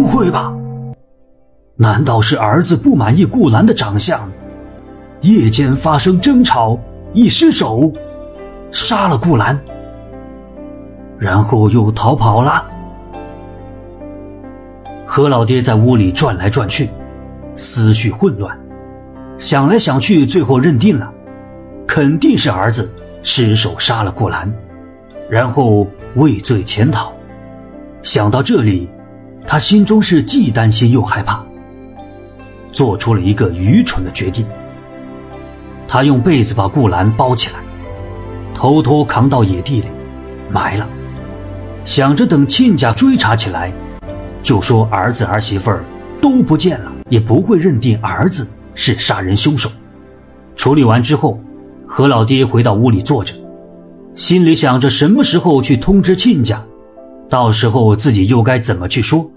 不会吧？难道是儿子不满意顾兰的长相，夜间发生争吵，一失手，杀了顾兰，然后又逃跑了？何老爹在屋里转来转去，思绪混乱，想来想去，最后认定了，肯定是儿子失手杀了顾兰，然后畏罪潜逃。想到这里，他心中是既担心又害怕。做出了一个愚蠢的决定。他用被子把顾兰包起来，偷偷扛到野地里，埋了，想着等亲家追查起来，就说儿子儿媳妇儿都不见了，也不会认定儿子是杀人凶手。处理完之后，何老爹回到屋里坐着，心里想着什么时候去通知亲家，到时候自己又该怎么去说。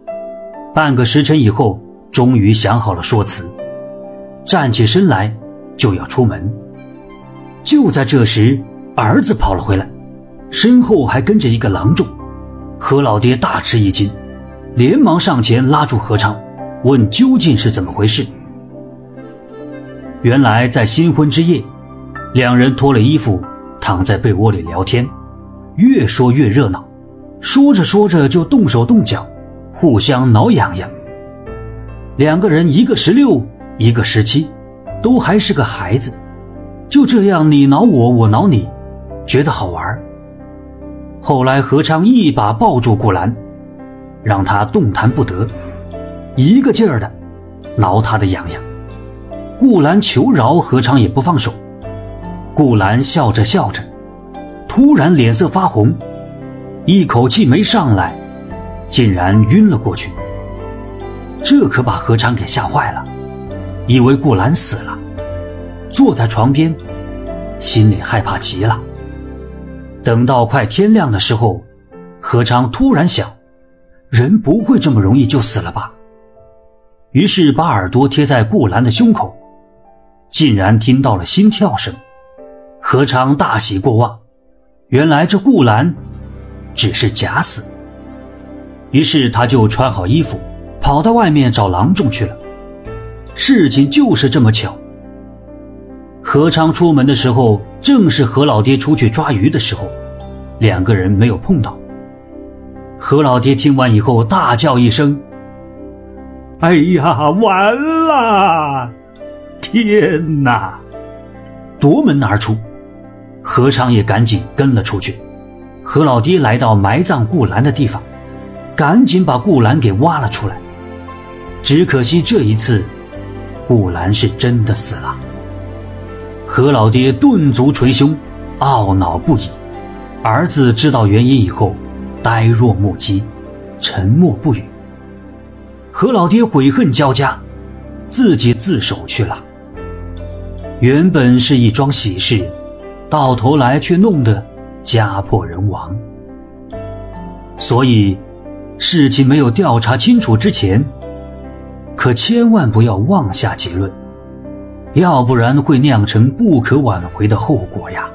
半个时辰以后。终于想好了说辞，站起身来就要出门。就在这时，儿子跑了回来，身后还跟着一个郎中。何老爹大吃一惊，连忙上前拉住何昌，问究竟是怎么回事。原来在新婚之夜，两人脱了衣服躺在被窝里聊天，越说越热闹，说着说着就动手动脚，互相挠痒痒。两个人，一个十六，一个十七，都还是个孩子，就这样你挠我，我挠你，觉得好玩。后来何昌一把抱住顾兰，让她动弹不得，一个劲儿的挠她的痒痒。顾兰求饶，何昌也不放手。顾兰笑着笑着，突然脸色发红，一口气没上来，竟然晕了过去。这可把何昌给吓坏了，以为顾兰死了，坐在床边，心里害怕极了。等到快天亮的时候，何昌突然想，人不会这么容易就死了吧？于是把耳朵贴在顾兰的胸口，竟然听到了心跳声。何昌大喜过望，原来这顾兰只是假死。于是他就穿好衣服。跑到外面找郎中去了。事情就是这么巧。何昌出门的时候，正是何老爹出去抓鱼的时候，两个人没有碰到。何老爹听完以后大叫一声：“哎呀，完了！天哪！”夺门而出，何昌也赶紧跟了出去。何老爹来到埋葬顾兰的地方，赶紧把顾兰给挖了出来。只可惜这一次，顾兰是真的死了。何老爹顿足捶胸，懊恼不已。儿子知道原因以后，呆若木鸡，沉默不语。何老爹悔恨交加，自己自首去了。原本是一桩喜事，到头来却弄得家破人亡。所以，事情没有调查清楚之前。可千万不要妄下结论，要不然会酿成不可挽回的后果呀。